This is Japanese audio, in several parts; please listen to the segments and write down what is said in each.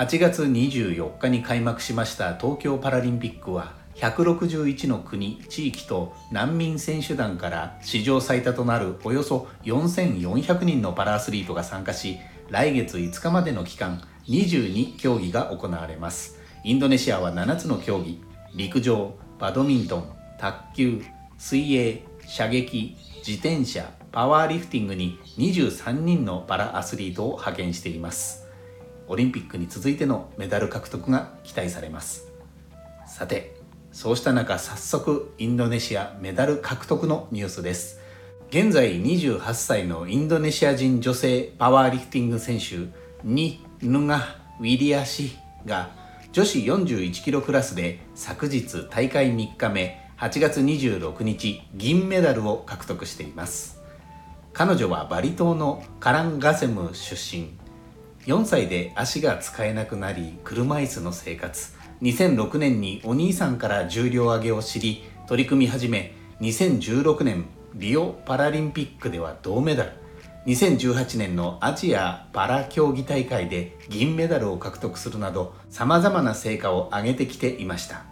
8月24日に開幕しました東京パラリンピックは161の国地域と難民選手団から史上最多となるおよそ4400人のパラアスリートが参加し来月5日までの期間22競技が行われます。インドネシアは7つの競技陸上バドミントン卓球水泳射撃自転車パワーリフティングに23人のパラアスリートを派遣しています。オリンピックに続いてのメダル獲得が期待されます。さてそうした中早速インドネシアメダル獲得のニュースです。現在28歳のインドネシア人女性パワーリフティング選手ニ・ヌガ・ウィリアシが女子41キロクラスで昨日大会3日目8月26日銀メダルを獲得しています。彼女はバリ島のカランガセム出身。4歳で足が使えなくなり車椅子の生活。2006年にお兄さんから重量挙げを知り取り組み始め2016年リオパラリンピックでは銅メダル。2018年のアジアパラ競技大会で銀メダルを獲得するなど様々な成果を上げてきていました。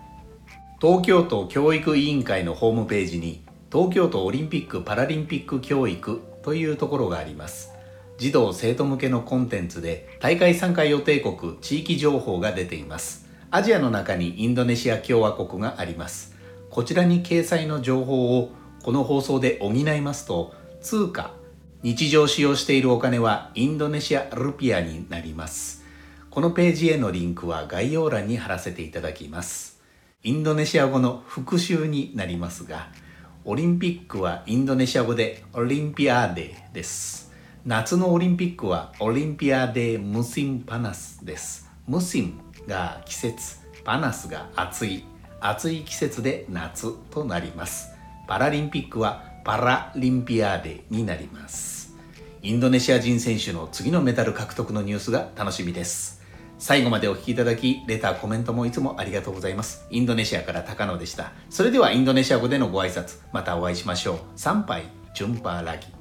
東京都教育委員会のホームページに東京都オリンピック・パラリンピック教育というところがあります。児童生徒向けのコンテンツで大会参加予定国地域情報が出ています。アジアの中にインドネシア共和国があります。こちらに掲載の情報をこの放送で補いますと通貨日常使用しているお金はインドネシアルピアになります。このページへのリンクは概要欄に貼らせていただきます。インドネシア語の復習になりますがオリンピックはインドネシア語でオリンピアーデです。夏のオリンピックはオリンピアデムシンパナスです。ムシンが季節パナスが暑い。暑い季節で夏となります。パラリンピックはパラリンピアーデになります。インドネシア人選手の次のメダル獲得のニュースが楽しみです。最後までお聴きいただきレターコメントもいつもありがとうございます。インドネシアから高野でした。それではインドネシア語でのご挨拶またお会いしましょう。参拝ジュンパーラギ。